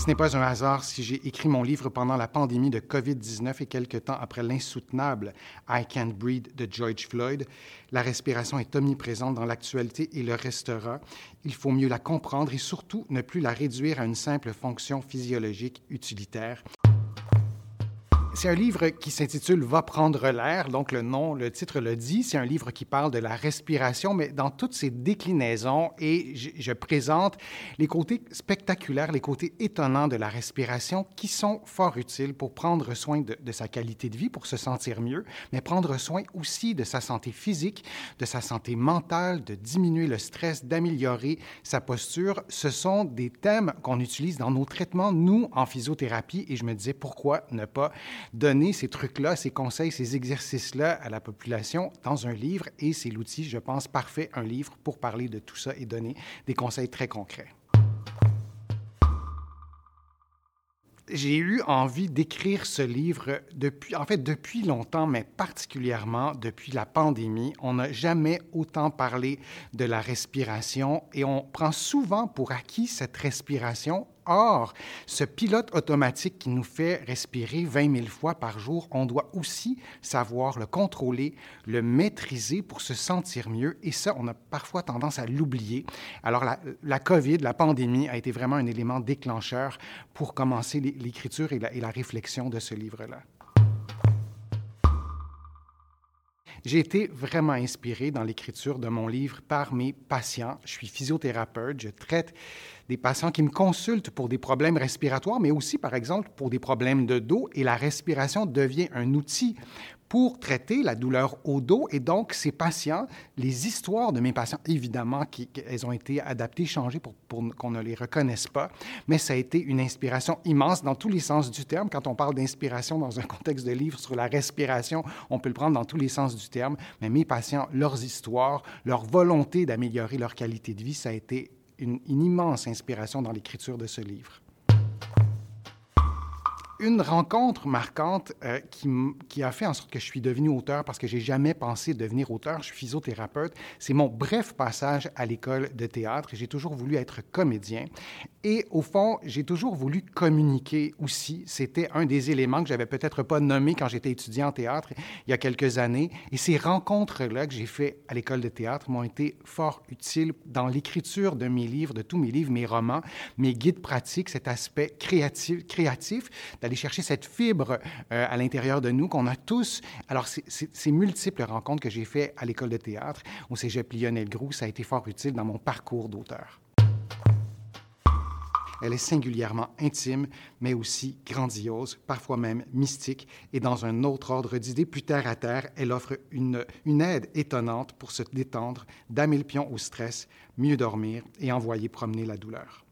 Ce n'est pas un hasard si j'ai écrit mon livre pendant la pandémie de COVID-19 et quelque temps après l'insoutenable I Can't Breathe de George Floyd. La respiration est omniprésente dans l'actualité et le restera. Il faut mieux la comprendre et surtout ne plus la réduire à une simple fonction physiologique utilitaire. C'est un livre qui s'intitule Va prendre l'air. Donc, le nom, le titre le dit. C'est un livre qui parle de la respiration, mais dans toutes ses déclinaisons. Et je, présente les côtés spectaculaires, les côtés étonnants de la respiration qui sont fort utiles pour prendre soin de, de sa qualité de vie, pour se sentir mieux, mais prendre soin aussi de sa santé physique, de sa santé mentale, de diminuer le stress, d'améliorer sa posture. Ce sont des thèmes qu'on utilise dans nos traitements, nous, en physiothérapie. Et je me disais, pourquoi ne pas donner ces trucs-là, ces conseils, ces exercices-là à la population dans un livre et c'est l'outil, je pense, parfait, un livre pour parler de tout ça et donner des conseils très concrets. j'ai eu envie d'écrire ce livre depuis, en fait, depuis longtemps, mais particulièrement depuis la pandémie. On n'a jamais autant parlé de la respiration et on prend souvent pour acquis cette respiration Or, ce pilote automatique qui nous fait respirer 20 000 fois par jour, on doit aussi savoir le contrôler, le maîtriser pour se sentir mieux. Et ça, on a parfois tendance à l'oublier. Alors, la, COVID, la pandémie, a été vraiment un élément déclencheur pour commencer l'écriture et la réflexion de ce livre-là. J'ai été vraiment inspiré dans l'écriture de mon livre par mes patients. Je suis physiothérapeute, je traite des patients qui me consultent pour des problèmes respiratoires, mais aussi, par exemple, pour des problèmes de dos, et la respiration devient un outil pour traiter la douleur au dos. Et donc, ces patients, les histoires de mes patients, évidemment, qui, elles ont été adaptées, changées pour, qu'on ne les reconnaisse pas, mais ça a été une inspiration immense dans tous les sens du terme. Quand on parle d'inspiration dans un contexte de livre sur la respiration, on peut le prendre dans tous les sens du terme, mais mes patients, leurs histoires, leur volonté d'améliorer leur qualité de vie, ça a été une immense inspiration dans l'écriture de ce livre une rencontre marquante euh, qui, qui, a fait en sorte que je suis devenu auteur parce que j'ai jamais pensé devenir auteur. Je suis physiothérapeute. C'est mon bref passage à l'école de théâtre. J'ai toujours voulu être comédien. Et au fond, j'ai toujours voulu communiquer aussi. C'était un des éléments que j'avais peut-être pas nommé quand j'étais étudiant en théâtre il y a quelques années. Et ces rencontres-là que j'ai fait à l'école de théâtre m'ont été fort utiles dans l'écriture de mes livres, de tous mes livres, mes romans, mes guides pratiques, cet aspect créatif, créatif d'aller chercher cette fibre euh, à l'intérieur de nous qu'on a tous. Alors, ces multiples rencontres que j'ai faites à l'école de théâtre, au cégep Lionel-Groux, ça a été fort utile dans mon parcours d'auteur. Elle est singulièrement intime, mais aussi grandiose, parfois même mystique, et dans un autre ordre d'idées plus terre à terre, elle offre une, une aide étonnante pour se détendre, damer le pion au stress, mieux dormir et envoyer promener la douleur.